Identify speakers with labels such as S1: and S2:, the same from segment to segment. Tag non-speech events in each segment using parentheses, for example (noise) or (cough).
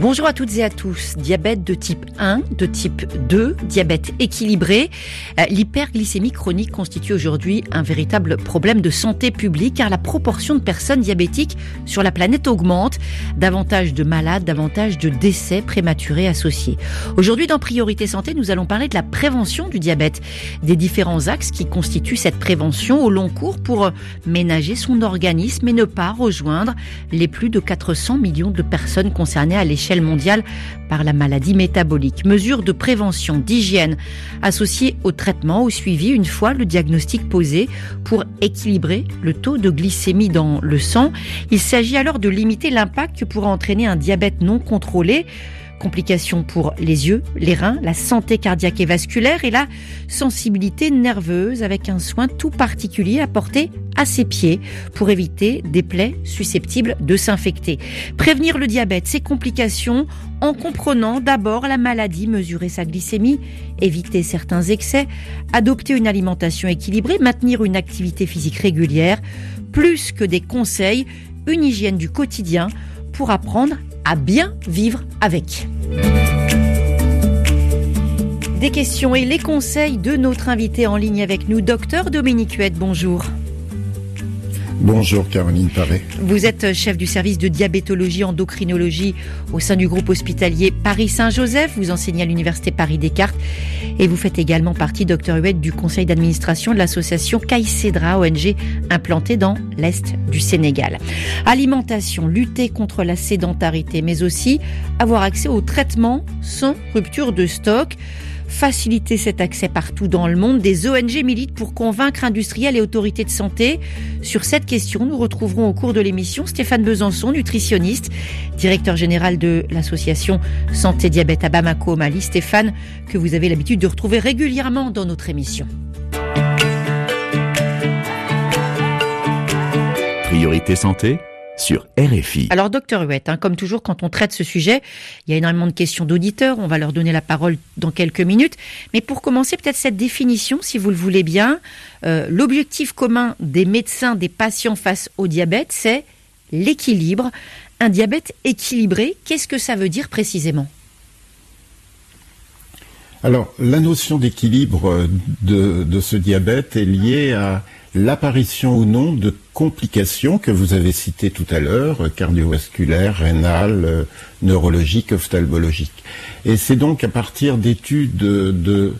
S1: Bonjour à toutes et à tous. Diabète de type 1, de type 2, diabète équilibré. Euh, l'hyperglycémie chronique constitue aujourd'hui un véritable problème de santé publique car la proportion de personnes diabétiques sur la planète augmente. Davantage de malades, davantage de décès prématurés associés. Aujourd'hui, dans Priorité Santé, nous allons parler de la prévention du diabète, des différents axes qui constituent cette prévention au long cours pour ménager son organisme et ne pas rejoindre les plus de 400 millions de personnes concernées à l'échelle mondiale par la maladie métabolique. Mesures de prévention, d'hygiène associées au traitement, au suivi une fois le diagnostic posé pour équilibrer le taux de glycémie dans le sang. Il s'agit alors de limiter l'impact que pourrait entraîner un diabète non contrôlé complications pour les yeux, les reins, la santé cardiaque et vasculaire et la sensibilité nerveuse avec un soin tout particulier apporté à ses pieds pour éviter des plaies susceptibles de s'infecter. Prévenir le diabète, ses complications en comprenant d'abord la maladie, mesurer sa glycémie, éviter certains excès, adopter une alimentation équilibrée, maintenir une activité physique régulière, plus que des conseils, une hygiène du quotidien pour apprendre à bien vivre avec. Des questions et les conseils de notre invité en ligne avec nous, docteur Dominique Huette. Bonjour.
S2: Bonjour Caroline Paré.
S1: Vous êtes chef du service de diabétologie endocrinologie au sein du groupe hospitalier Paris-Saint-Joseph. Vous enseignez à l'université Paris-Descartes et vous faites également partie, docteur Huette, du conseil d'administration de l'association Caïcédra, ONG implantée dans l'Est du Sénégal. Alimentation, lutter contre la sédentarité, mais aussi avoir accès aux traitements sans rupture de stock faciliter cet accès partout dans le monde. Des ONG militent pour convaincre industriels et autorités de santé. Sur cette question, nous retrouverons au cours de l'émission Stéphane Besançon, nutritionniste, directeur général de l'association Santé Diabète à Bamako, Mali. Stéphane, que vous avez l'habitude de retrouver régulièrement dans notre émission.
S3: Priorité santé sur RFI.
S1: Alors, docteur Huette, hein, comme toujours, quand on traite ce sujet, il y a énormément de questions d'auditeurs. On va leur donner la parole dans quelques minutes. Mais pour commencer, peut-être cette définition, si vous le voulez bien. Euh, l'objectif commun des médecins, des patients face au diabète, c'est l'équilibre. Un diabète équilibré, qu'est-ce que ça veut dire précisément?
S2: Alors, la notion d'équilibre de, de, ce diabète est liée à l'apparition ou non de complications que vous avez citées tout à l'heure, cardiovasculaires, rénales, euh, neurologiques, ophtalmologiques. Et c'est donc à partir d'études de, de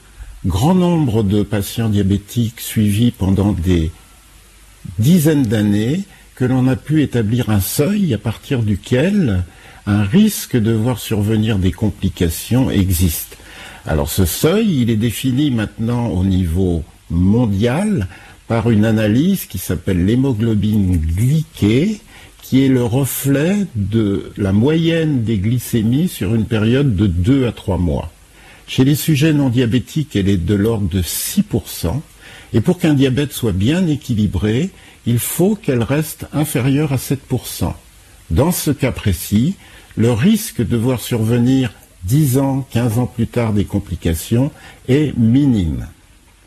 S2: grand nombre de patients diabétiques suivis pendant des dizaines d'années que l'on a pu établir un seuil à partir duquel un risque de voir survenir des complications existe. Alors ce seuil, il est défini maintenant au niveau mondial par une analyse qui s'appelle l'hémoglobine glyquée, qui est le reflet de la moyenne des glycémies sur une période de 2 à 3 mois. Chez les sujets non diabétiques, elle est de l'ordre de 6%, et pour qu'un diabète soit bien équilibré, il faut qu'elle reste inférieure à 7%. Dans ce cas précis, le risque de voir survenir 10 ans, 15 ans plus tard des complications est minime.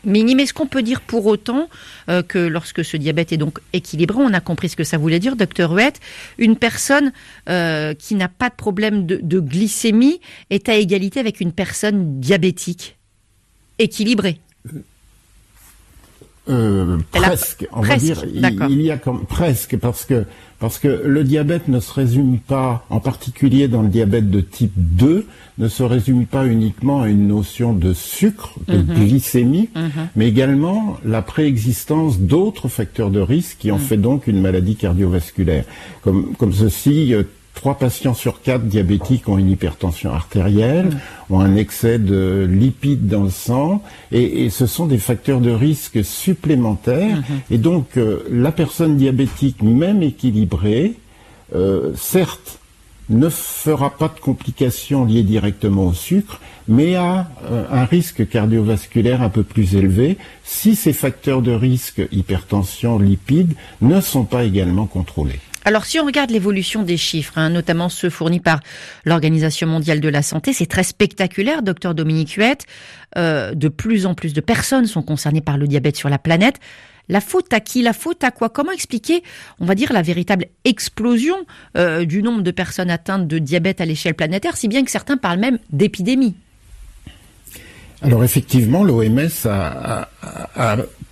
S1: Minime, est-ce qu'on peut dire pour autant euh, que lorsque ce diabète est donc équilibré, on a compris ce que ça voulait dire, docteur Huette, une personne euh, qui n'a pas de problème de, glycémie est à égalité avec une personne diabétique équilibrée?
S2: Euh, presque, on va dire, il, y a comme presque parce que parce que le diabète ne se résume pas, en particulier dans le diabète de type 2, ne se résume pas uniquement à une notion de sucre, de mhm. glycémie, mhm. mais également la préexistence d'autres facteurs de risque qui en mhm. fait donc une maladie cardiovasculaire. Comme, comme ceci, euh, Trois patients sur quatre diabétiques ont une hypertension artérielle, ont un excès de lipides dans le sang, et, ce sont des facteurs de risque supplémentaires. Et donc, euh, la personne diabétique, même équilibrée, euh, certes, ne fera pas de complications liées directement au sucre, mais a euh, un risque cardiovasculaire un peu plus élevé si ces facteurs de risque, hypertension, lipides, ne sont pas également contrôlés.
S1: Alors si on regarde l'évolution des chiffres, hein, notamment ceux fournis par l'Organisation mondiale de la santé, c'est très spectaculaire, docteur Dominique Huette. Euh, de plus en plus de personnes sont concernées par le diabète sur la planète. La faute à qui? La faute à quoi? Comment expliquer, on va dire, la véritable explosion euh, du nombre de personnes atteintes de diabète à l'échelle planétaire, si bien que certains parlent même d'épidémie?
S2: Alors effectivement, l'OMS a,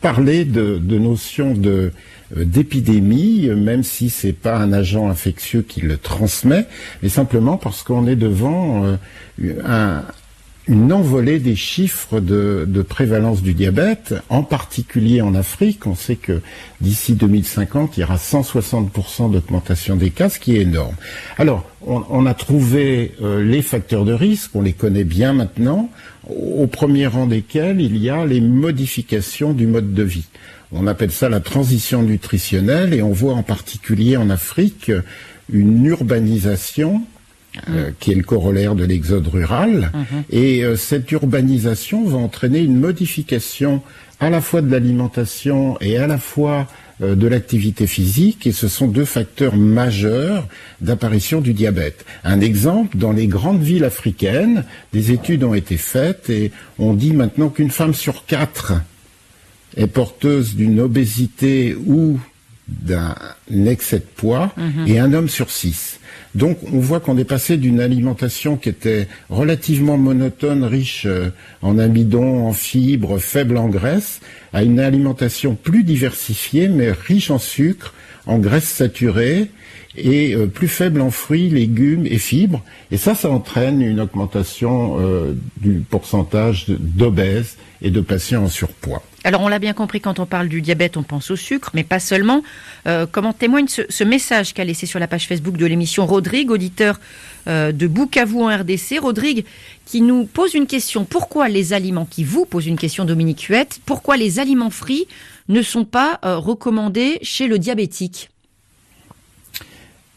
S2: parlé de, de notion de d'épidémie, même si c'est pas un agent infectieux qui le transmet, mais simplement parce qu'on est devant euh, un, une envolée des chiffres de, prévalence du diabète, en particulier en Afrique. On sait que d'ici 2050, il y aura 160% d'augmentation des cas, ce qui est énorme. Alors, on, a trouvé euh, les facteurs de risque, on les connaît bien maintenant, au premier rang desquels il y a les modifications du mode de vie. On appelle ça la transition nutritionnelle et on voit en particulier en Afrique une urbanisation euh, qui est le corollaire de l'exode rural. Mhm. Et euh, cette urbanisation va entraîner une modification à la fois de l'alimentation et à la fois de l'activité physique et ce sont deux facteurs majeurs d'apparition du diabète. Un exemple, dans les grandes villes africaines, des études ont été faites et on dit maintenant qu'une femme sur quatre est porteuse d'une obésité ou d'un excès de poids mhm. et un homme sur six. Donc on voit qu'on est passé d'une alimentation qui était relativement monotone, riche euh, en amidon, en fibres, faible en graisse, à une alimentation plus diversifiée mais riche en sucre, en graisse saturée et euh, plus faible en fruits, légumes et fibres. Et ça, ça entraîne une augmentation euh, du pourcentage d'obèses et de patients en surpoids.
S1: Alors on l'a bien compris, quand on parle du diabète, on pense au sucre, mais pas seulement. Euh, comment témoigne ce, message qu'a laissé sur la page Facebook de l'émission Rodrigue, auditeur euh, de Bukavu en RDC. Rodrigue qui nous pose une question. Pourquoi les aliments, qui vous pose une question Dominique Huette, pourquoi les aliments frits ne sont pas euh, recommandés chez le diabétique?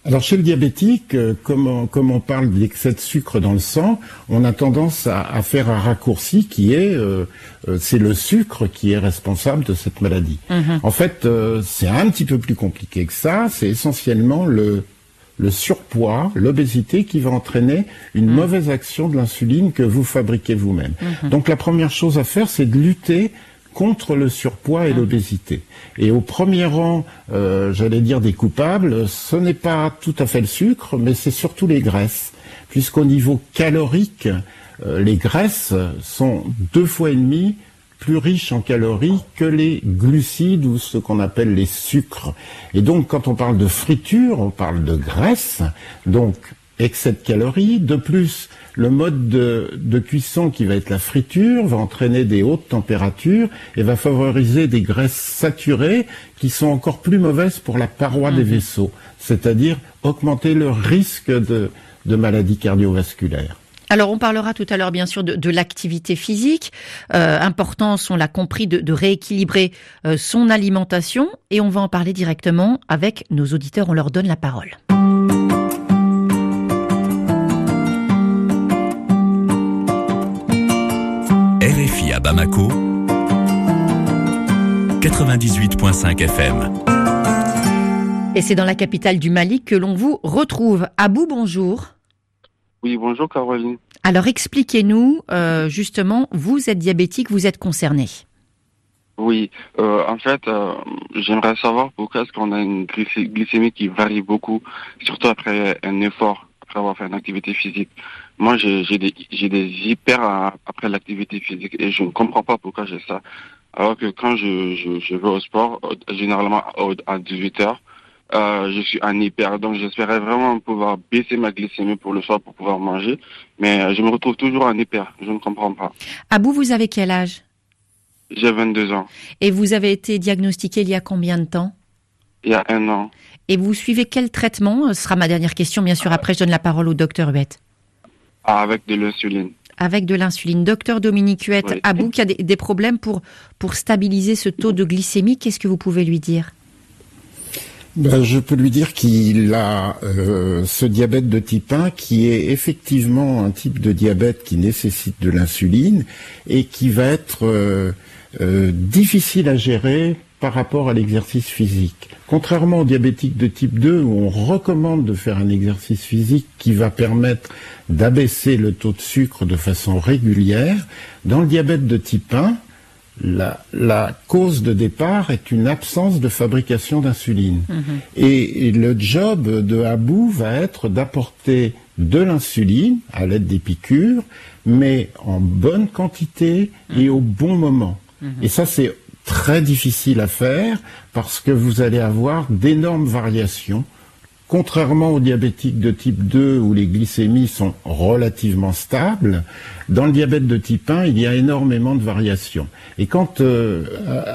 S2: Alors chez le diabétique, euh, comme on, comme on parle d'excès de sucre dans le sang, on a tendance à, faire un raccourci qui est, euh, euh, c'est le sucre qui est responsable de cette maladie. Mhm. En fait, c'est un petit peu plus compliqué que ça. C'est essentiellement le, le surpoids, l'obésité qui va entraîner une mhm. mauvaise action de l'insuline que vous fabriquez vous-même. Mhm. Donc la première chose à faire, c'est de lutter contre le surpoids et ah. l'obésité. Et au premier rang, euh, j'allais dire des coupables, ce n'est pas tout à fait le sucre, mais c'est surtout les graisses, puisqu'au niveau calorique, euh, les graisses sont deux fois et demi plus riches en calories que les glucides ou ce qu'on appelle les sucres. Et donc, quand on parle de friture, on parle de graisse. Donc, excès de calories. De plus, le mode de, cuisson qui va être la friture va entraîner des hautes températures et va favoriser des graisses saturées qui sont encore plus mauvaises pour la paroi des mhm. vaisseaux, c'est-à-dire augmenter le risque de, maladies cardiovasculaires.
S1: Alors on parlera tout à l'heure bien sûr de, l'activité physique. Euh, important, on l'a compris, de, rééquilibrer euh, son alimentation et on va en parler directement avec nos auditeurs. On leur donne la parole.
S3: Bamako, 98.5 FM.
S1: Et c'est dans la capitale du Mali que l'on vous retrouve. Abou, bonjour.
S4: Oui, bonjour Caroline.
S1: Alors expliquez-nous, euh, justement, vous êtes diabétique, vous êtes concerné.
S4: Oui, euh, en fait, euh, j'aimerais savoir pourquoi est-ce qu'on a une glycémie qui varie beaucoup, surtout après un effort, après avoir fait une activité physique. Moi, j'ai des, des hyper après l'activité physique et je ne comprends pas pourquoi j'ai ça. Alors que quand je, je, je vais au sport, généralement à 18 heures, euh, je suis en hyper. Donc j'espérais vraiment pouvoir baisser ma glycémie pour le soir pour pouvoir manger. Mais euh, je me retrouve toujours en hyper. Je ne comprends pas.
S1: Abou, vous avez quel âge?
S4: J'ai 22 ans.
S1: Et vous avez été diagnostiqué il y a combien de temps?
S4: Il y a un an.
S1: Et vous suivez quel traitement? Ce sera ma dernière question, bien sûr. Après, je donne la parole au docteur Huette.
S4: Ah, avec de l'insuline.
S1: Avec de l'insuline. Docteur Dominique Huette, Abou qui a des, problèmes pour, pour stabiliser ce taux de glycémie, qu'est-ce que vous pouvez lui dire?
S2: Ben, Je peux lui dire qu'il a euh, ce diabète de type 1 qui est effectivement un type de diabète qui nécessite de l'insuline et qui va être euh, euh, difficile à gérer par rapport à l'exercice physique. Contrairement au diabétique de type 2 où on recommande de faire un exercice physique qui va permettre d'abaisser le taux de sucre de façon régulière, dans le diabète de type 1, la, la, cause de départ est une absence de fabrication d'insuline. Mhm. Et, le job de Abou va être d'apporter de l'insuline à l'aide des piqûres, mais en bonne quantité et au bon moment. Mhm. Et ça, c'est très difficile à faire parce que vous allez avoir d'énormes variations Contrairement aux diabétiques de type 2 où les glycémies sont relativement stables, dans le diabète de type 1, il y a énormément de variations. Et quand euh,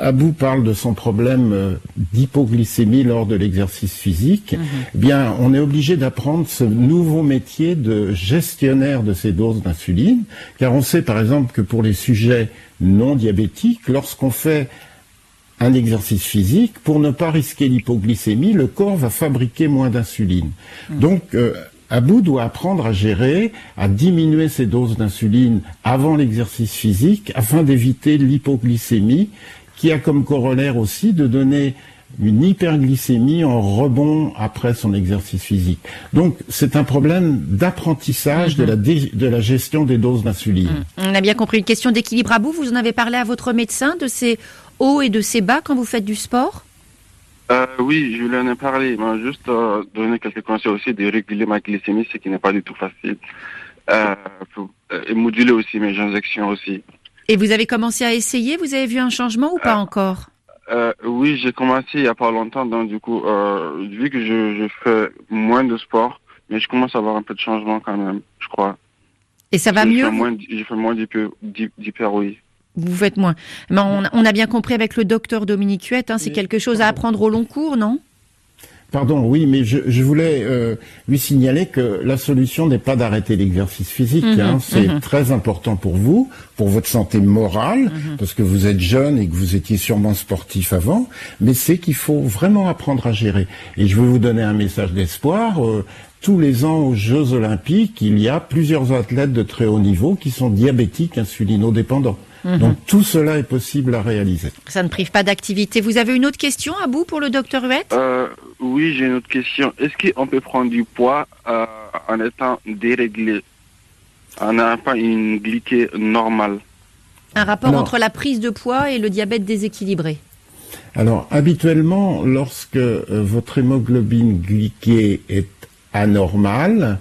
S2: Abou parle de son problème euh, d'hypoglycémie lors de l'exercice physique, mhm. eh bien, on est obligé d'apprendre ce nouveau métier de gestionnaire de ces doses d'insuline, car on sait par exemple que pour les sujets non diabétiques, lorsqu'on fait un exercice physique, pour ne pas risquer l'hypoglycémie, le corps va fabriquer moins d'insuline. Mmh. Donc, euh, Abou doit apprendre à gérer, à diminuer ses doses d'insuline avant l'exercice physique afin d'éviter l'hypoglycémie qui a comme corollaire aussi de donner une hyperglycémie en rebond après son exercice physique. Donc c'est un problème d'apprentissage de, la de la gestion des doses d'insuline.
S1: Mmh. On a bien compris une question d'équilibre à bout. Vous en avez parlé à votre médecin de ces hauts et de ces bas quand vous faites du sport
S4: euh, Oui, je lui en ai parlé. Il m'a juste euh, donné quelques conseils aussi de réguler ma glycémie, ce qui n'est pas du tout facile. Euh, et moduler aussi mes injections aussi.
S1: Et vous avez commencé à essayer? Vous avez vu un changement ou pas encore?
S4: Oui, j'ai commencé il n'y a pas longtemps. Donc du coup, vu que je, fais moins de sport, mais je commence à avoir un peu de changement quand même, je crois.
S1: Et ça va mieux
S4: J'ai fait moins d'hyper, oui
S1: vous faites moins. Mais on, a bien compris avec le docteur Dominique Huette, hein, c'est quelque chose à apprendre au long cours, non?
S2: Pardon, oui, mais je, voulais euh, lui signaler que la solution n'est pas d'arrêter l'exercice physique. Mhm, hein. c'est mhm. très important pour vous, pour votre santé morale, mhm. parce que vous êtes jeune et que vous étiez sûrement sportif avant. Mais c'est qu'il faut vraiment apprendre à gérer. Et je veux vous donner un message d'espoir. Euh, tous les ans aux Jeux Olympiques, il y a plusieurs athlètes de très haut niveau qui sont diabétiques insulinodépendants. Mhm. Donc tout cela est possible à réaliser.
S1: Ça ne prive pas d'activité. Vous avez une autre question à bout pour le docteur Huette?
S4: Euh, Oui, j'ai une autre question. Est-ce qu'on peut prendre du poids euh, en étant déréglé, en n'ayant pas une glycée normale?
S1: Un rapport entre la prise de poids et le diabète déséquilibré
S2: alors, habituellement, lorsque euh, votre hémoglobine glyquée est anormale,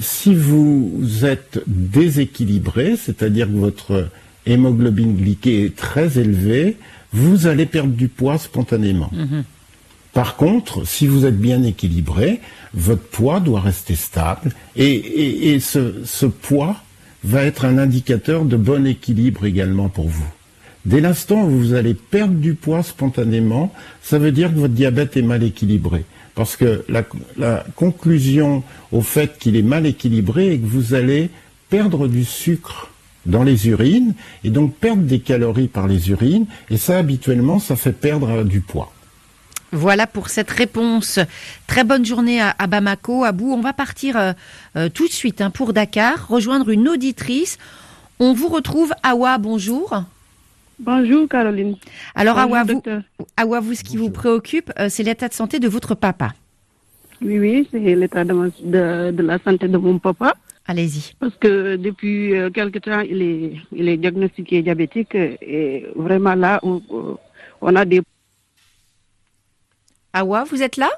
S2: si vous êtes déséquilibré, c'est-à-dire que votre hémoglobine glyquée est très élevée, vous allez perdre du poids spontanément. Mhm. Par contre, si vous êtes bien équilibré, votre poids doit rester stable et, ce, poids va être un indicateur de bon équilibre également pour vous. Dès l'instant où vous allez perdre du poids spontanément, ça veut dire que votre diabète est mal équilibré. Parce que la conclusion au fait qu'il est mal équilibré est que vous allez perdre du sucre dans les urines et donc perdre des calories par les urines et ça habituellement ça fait perdre du poids.
S1: Voilà pour cette réponse. Très bonne journée à, Bamako, à Bou. On va partir euh, euh, tout de suite hein, pour Dakar, rejoindre une auditrice. On vous retrouve. Awa, bonjour.
S5: Bonjour Caroline.
S1: Alors Awa, vous, Awa, vous, ce qui vous préoccupe, euh, c'est l'état de santé de votre papa.
S5: Oui, oui, c'est l'état de, la santé de mon papa.
S1: Allez-y.
S5: Parce que depuis euh, quelque temps, il est, il est diagnostiqué diabétique et vraiment là, on, on a des...
S1: Awa, vous êtes là?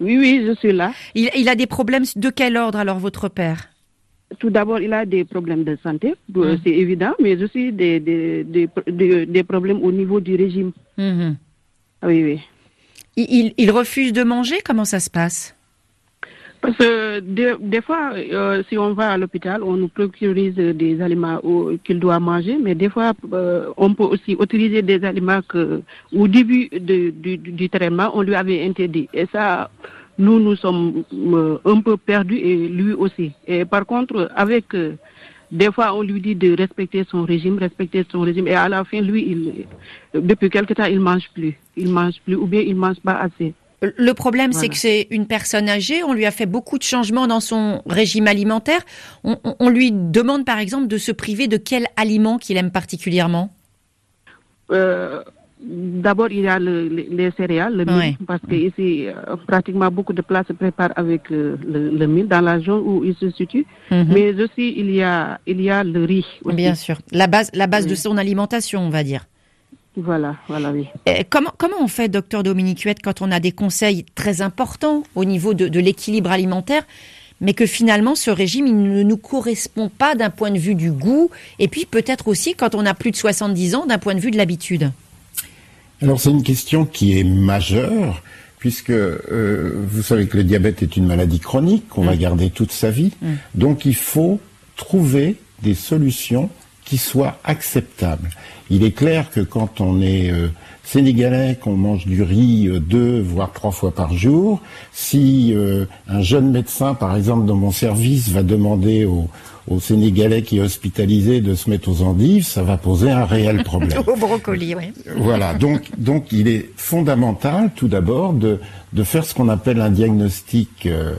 S5: Oui, oui, je suis là.
S1: Il, il, a des problèmes de quel ordre alors, votre père?
S5: Tout d'abord, il a des problèmes de santé, hum. c'est évident, mais aussi des, des, des, des, problèmes au niveau du régime. Hum. Oui, oui.
S1: Il, il refuse de manger? Comment ça se passe?
S5: Parce que des, fois, euh, si on va à l'hôpital, on nous procurise des aliments qu'il doit manger, mais des fois, euh, on peut aussi utiliser des aliments que, au début du, traitement, on lui avait interdit. Et ça, nous, nous sommes euh, un peu perdus et lui aussi. Et par contre, avec, des fois, on lui dit de respecter son régime, respecter son régime, et à la fin, lui, depuis quelque temps, il mange plus. Il mange plus, ou bien il mange pas assez.
S1: Le problème, c'est que c'est une personne âgée. On lui a fait beaucoup de changements dans son régime alimentaire. On, lui demande, par exemple, de se priver de quel aliment qu'il aime particulièrement?
S5: Euh, D'abord, il y a les céréales, le mil, parce que ici, euh, pratiquement beaucoup de plats se préparent avec le, le, mil dans la zone où il se situe. Mhm. Mais aussi, il y a, il y a le riz.
S1: Bien sûr, la base, la base de son alimentation, on va dire.
S5: Voilà, voilà, oui.
S1: comment, comment on fait, docteur Dominique Huette, quand on a des conseils très importants au niveau de, de l'équilibre alimentaire, mais que finalement ce régime il ne nous correspond pas d'un point de vue du goût, et puis peut-être aussi quand on a plus de 70 ans d'un point de vue de l'habitude?
S2: Alors c'est une question qui est majeure, puisque euh, vous savez que le diabète est une maladie chronique qu'on va mm. garder toute sa vie. Mm. Donc il faut trouver des solutions qui soient acceptables. Il est clair que quand on est euh, sénégalais, qu'on mange du riz euh, deux voire trois fois par jour, si un jeune médecin, par exemple dans mon service, va demander aux, au Sénégalais qui est hospitalisé de se mettre aux endives, ça va poser un réel problème. (laughs)
S1: au brocoli, oui.
S2: Voilà, donc, donc il est fondamental tout d'abord de, de faire ce qu'on appelle un diagnostic euh, euh,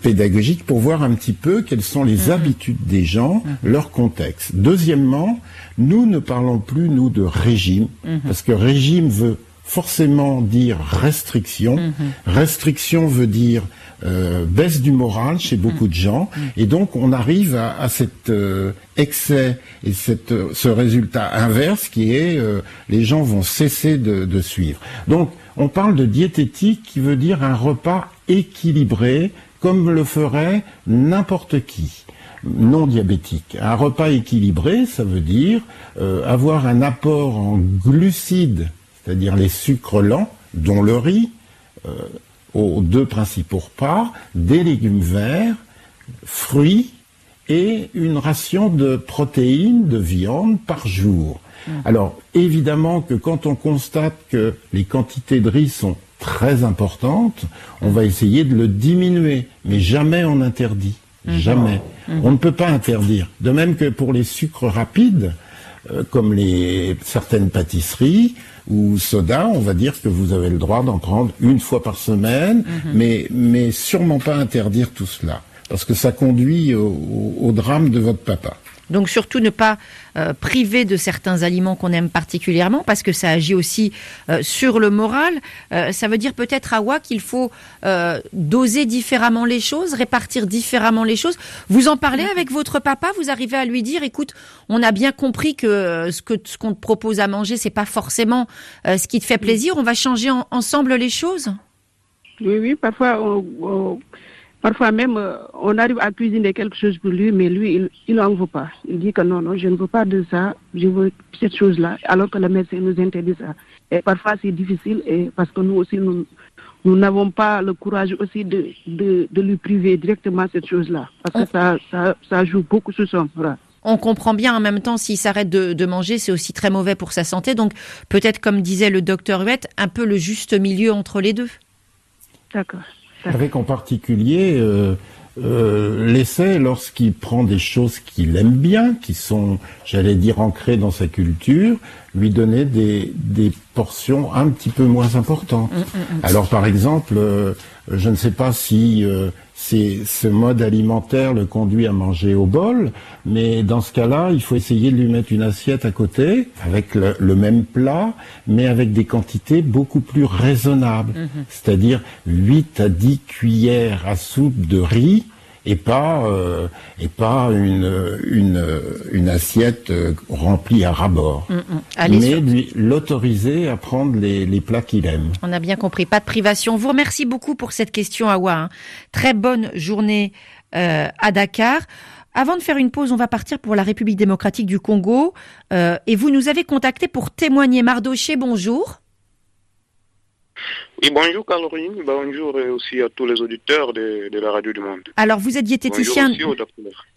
S2: pédagogique pour voir un petit peu quelles sont les mhm. habitudes des gens, mhm. leur contexte. Deuxièmement, nous ne parlons plus, nous, de régime, mhm. parce que régime veut forcément dire restriction. Restriction veut dire euh, baisse du moral chez beaucoup de gens, et donc on arrive à, à cet euh, excès et cette, euh, ce résultat inverse qui est les gens vont cesser de, de suivre. Donc on parle de diététique qui veut dire un repas équilibré comme le ferait n'importe qui non diabétique. Un repas équilibré, ça veut dire avoir un apport en glucides, c'est-à-dire les sucres lents, dont le riz, aux deux principaux repas, des légumes verts, fruits et une ration de protéines, de viande par jour. Alors évidemment que quand on constate que les quantités de riz sont très importantes, on va essayer de le diminuer, mais jamais on interdit. Mmh. Jamais. Mmh. On ne peut pas interdire. De même que pour les sucres rapides, euh, comme les certaines pâtisseries, ou soda, on va dire que vous avez le droit d'en prendre une fois par semaine, mhm. mais, mais sûrement pas interdire tout cela, parce que ça conduit au drame de votre papa.
S1: Donc surtout ne pas euh, priver de certains aliments qu'on aime particulièrement parce que ça agit aussi euh, sur le moral. Euh, ça veut dire peut-être à Wa qu'il faut doser différemment les choses, répartir différemment les choses. Vous en parlez avec votre papa, vous arrivez à lui dire écoute, on a bien compris que ce que ce qu'on te propose à manger c'est pas forcément ce qui te fait plaisir, on va changer ensemble les choses?
S5: Oui oui, parfois on Parfois même, euh, on arrive à cuisiner quelque chose pour lui, mais lui, il n'en veut pas. Il dit que non, non, je ne veux pas de ça, je veux cette chose-là, alors que le médecin nous interdit ça. Et parfois, c'est difficile, et parce que nous aussi, nous nous n'avons pas le courage aussi de, de, de, lui priver directement cette chose-là, parce que ça, ça, ça joue beaucoup sur son bras
S1: on comprend bien en même temps s'il s'arrête de, de, manger, c'est aussi très mauvais pour sa santé. Donc peut-être, comme disait le docteur Huette, un peu le juste milieu entre les deux.
S5: D'accord
S2: avec en particulier euh, euh, l'essai lorsqu'il prend des choses qu'il aime bien, qui sont, j'allais dire, ancrées dans sa culture, lui donner des, des portions un petit peu moins importantes. Mm, mm, mm. Alors par exemple, euh, je ne sais pas si euh, ce mode alimentaire le conduit à manger au bol, mais dans ce cas-là, il faut essayer de lui mettre une assiette à côté, avec le, même plat, mais avec des quantités beaucoup plus raisonnables. Mm-hmm. C'est-à-dire 8 à 10 cuillères à soupe de riz, et pas euh, et pas une une, une assiette euh, remplie à rabord. Mm, mm. Mais l'autoriser à prendre les, les plats qu'il aime.
S1: On a bien compris, pas de privation. Vous remercie beaucoup pour cette question, Awa. Hein. Très bonne journée euh, à Dakar. Avant de faire une pause, on va partir pour la République démocratique du Congo. Euh, et vous nous avez contacté pour témoigner. Mardoché, bonjour.
S6: Oui, bonjour Caroline, bonjour aussi à tous les auditeurs de, la Radio du Monde.
S1: Alors, vous êtes diététicien.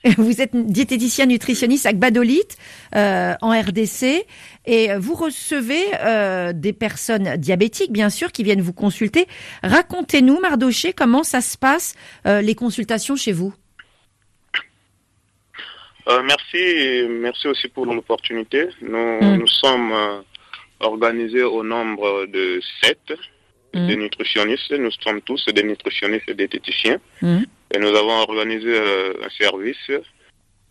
S1: (laughs) Vous êtes diététicien nutritionniste à Gbadolite, euh, en RDC, et vous recevez euh, des personnes diabétiques, bien sûr, qui viennent vous consulter. Racontez-nous, Mardoché, comment ça se passe, euh, les consultations chez vous?
S6: Merci, merci aussi pour l'opportunité. Nous, nous sommes organisés au nombre de sept mm. des nutritionnistes. Nous sommes tous des nutritionnistes et des diététiciens. Mm. Et nous avons organisé euh, un service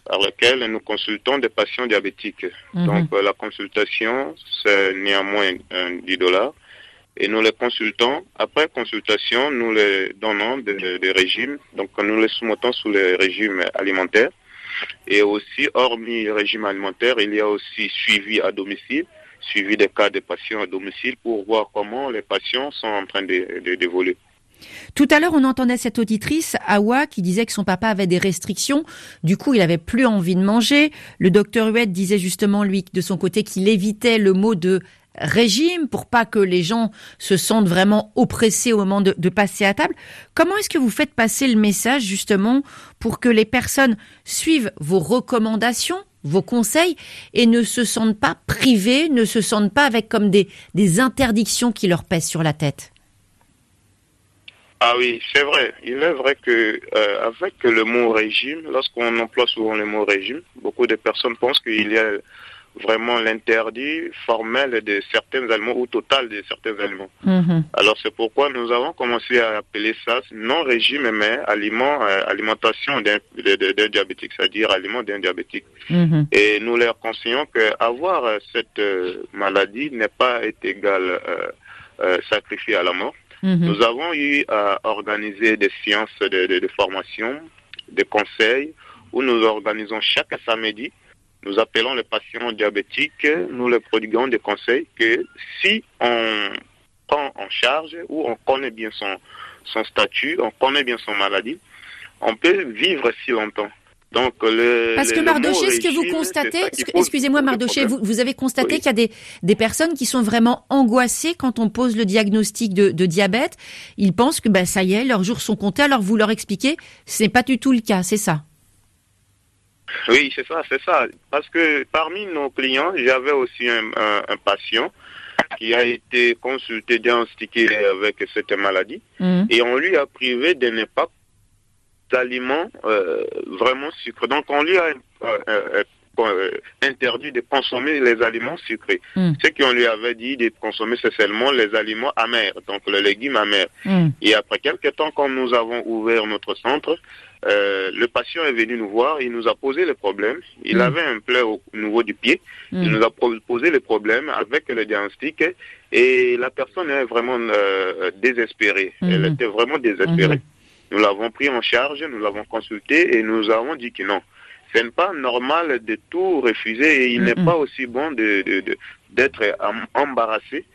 S6: par lequel nous consultons des patients diabétiques. Mm-hmm. Donc euh, la consultation, c'est néanmoins 10 dollars. Et nous les consultons. Après consultation, nous les donnons des, régimes. Donc nous les soumettons sous les régimes alimentaires. Et aussi, hormis régime alimentaire, il y a aussi suivi à domicile suivi des cas de patients à domicile pour voir comment les patients sont en train d'évoluer.
S1: Tout à l'heure, on entendait cette auditrice, Awa, qui disait que son papa avait des restrictions. Du coup, il avait plus envie de manger. Le docteur Huet disait justement, lui, de son côté, qu'il évitait le mot de régime pour pas que les gens se sentent vraiment oppressés au moment de, de passer à table. Comment est-ce que vous faites passer le message justement pour que les personnes suivent vos recommandations vos conseils et ne se sentent pas privés, ne se sentent pas avec comme des, interdictions qui leur pèsent sur la tête.
S6: Ah oui, c'est vrai. Il est vrai que euh, avec le mot régime, lorsqu'on emploie souvent le mot régime, beaucoup de personnes pensent qu'il y a vraiment l'interdit formel de certains aliments ou total de certains aliments. Mhm. Alors c'est pourquoi nous avons commencé à appeler ça non régime mais aliment, euh, alimentation d'un diabétique, c'est-à-dire aliment d'un diabétique. Mhm. Et nous leur conseillons qu'avoir euh, cette euh, maladie n'est pas égal sacrifié à la mort. Mhm. Nous avons eu à organiser des séances de, de formation, des conseils, où nous organisons chaque samedi nous appelons les patients diabétiques, nous leur prodiguons des conseils que si on prend en charge ou on connaît bien son, son statut, on connaît bien son maladie, on peut vivre si longtemps. Donc, le,
S1: Parce que Mardoché, ce que vous constatez, excusez-moi Mardoché, vous, vous, avez constaté qu'il y a des, des personnes qui sont vraiment angoissées quand on pose le diagnostic de, de diabète. Ils pensent que ben, ça y est, leurs jours sont comptés. Alors vous leur expliquez, ce n'est pas du tout le cas, c'est ça?
S6: Oui, c'est ça, c'est ça. Parce que parmi nos clients, j'avais aussi un, patient qui a été consulté, diagnostiqué avec cette maladie, mm. et on lui a privé de ne pas d'aliments euh, vraiment sucrés. Donc on lui a euh, euh, interdit de consommer les aliments sucrés. Mm. Ce qu'on lui avait dit de consommer, c'est seulement les aliments amers, donc les légumes amers. Mm. Et après quelques temps, quand nous avons ouvert notre centre, euh, le patient est venu nous voir, il nous a posé le problème. Il mm. avait un plaie au niveau du pied. Il nous a posé le problème avec le diagnostic et la personne est vraiment euh, désespérée. Mm-hmm. Elle était vraiment désespérée. Nous l'avons pris en charge, nous l'avons consulté et nous avons dit que non. Ce n'est pas normal de tout refuser et il n'est pas aussi bon d'être de, embarrassé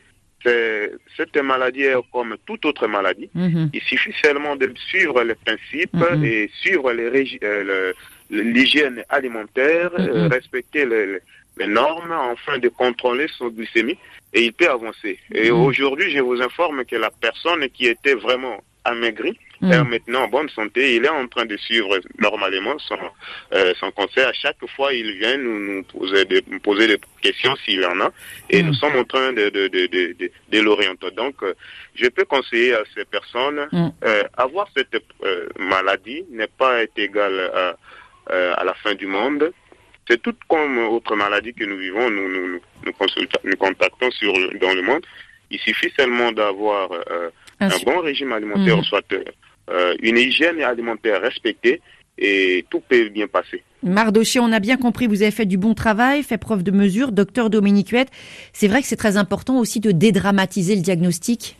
S6: cette maladie est comme toute autre maladie. Mhm. Il suffit seulement de suivre les principes mhm. et suivre euh, l'hygiène alimentaire, euh, mhm. respecter les, normes afin de contrôler son glycémie et il peut avancer. Et aujourd'hui, je vous informe que la personne qui était vraiment amaigrie Mm. est maintenant en bonne santé. Il est en train de suivre normalement son, euh, son conseil. À chaque fois, il vient nous, nous poser, de, poser des questions s'il en a. Et mm. nous sommes en train de, de, de, de, de l'orienter. Donc, euh, je peux conseiller à ces personnes, mm. euh, avoir cette euh, maladie n'est pas égal à, à la fin du monde. C'est tout comme autre maladie que nous vivons, nous nous, nous, nous contactons sur, dans le monde. Il suffit seulement d'avoir euh, un bon régime alimentaire, soit euh, une hygiène alimentaire respectée et tout peut bien passer.
S1: Mardoché, on a bien compris, vous avez fait du bon travail, fait preuve de mesure. Docteur Dominique Huette, c'est vrai que c'est très important aussi de dédramatiser le diagnostic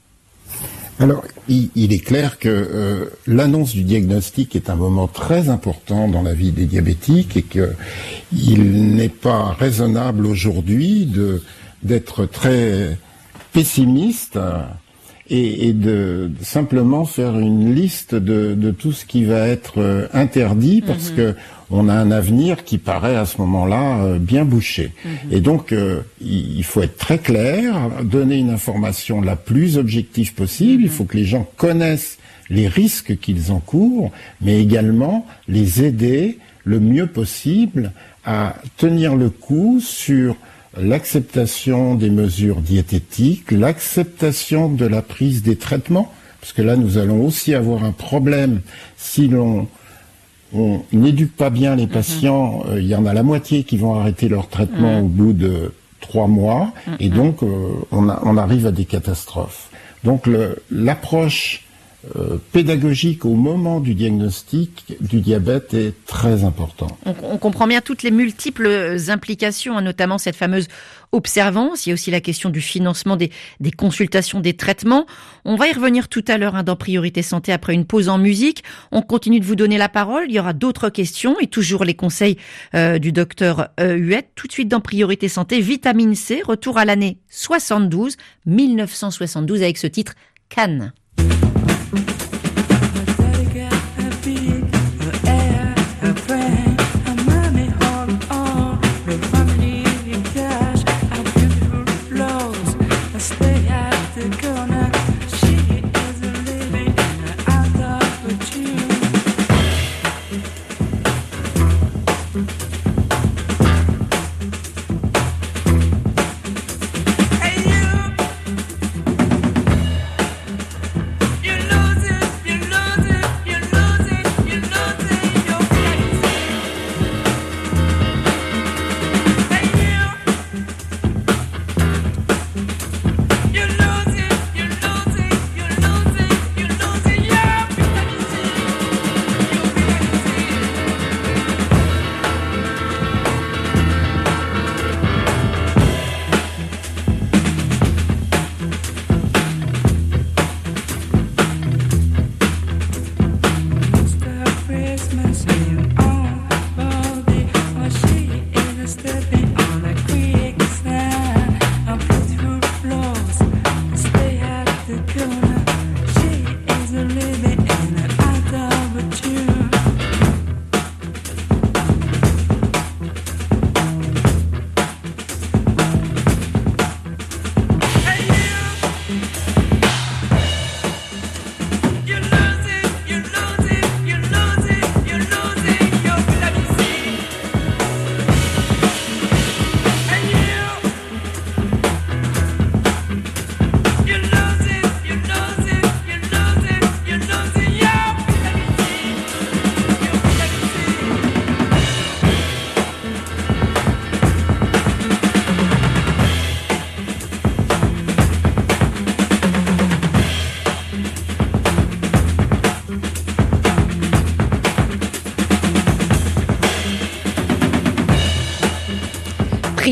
S2: alors, il, est clair que euh, l'annonce du diagnostic est un moment très important dans la vie des diabétiques et qu'il n'est pas raisonnable aujourd'hui d'être très pessimiste et, et de, simplement faire une liste de, de, tout ce qui va être euh, interdit parce mhm. que on a un avenir qui paraît à ce moment-là euh, bien bouché. Mhm. Et donc euh, il faut être très clair, donner une information la plus objective possible. Il mhm. faut que les gens connaissent les risques qu'ils encourent, mais également les aider le mieux possible à tenir le coup sur l'acceptation des mesures diététiques, l'acceptation de la prise des traitements, parce que là nous allons aussi avoir un problème si l'on n'éduque pas bien les patients, euh, il y en a la moitié qui vont arrêter leur traitement mhm. au bout de trois mois, et donc euh, on, on, arrive à des catastrophes. Donc l'approche euh, pédagogique au moment du diagnostic du diabète est très important.
S1: On, comprend bien toutes les multiples implications, hein, notamment cette fameuse observance. Il y a aussi la question du financement des, consultations, des traitements. On va y revenir tout à l'heure hein, dans Priorité Santé après une pause en musique. On continue de vous donner la parole. Il y aura d'autres questions et toujours les conseils euh, du docteur euh, Huette. Tout de suite dans Priorité Santé, vitamine C, retour à l'année 72, 1972 avec ce titre Cannes. Mm-hmm.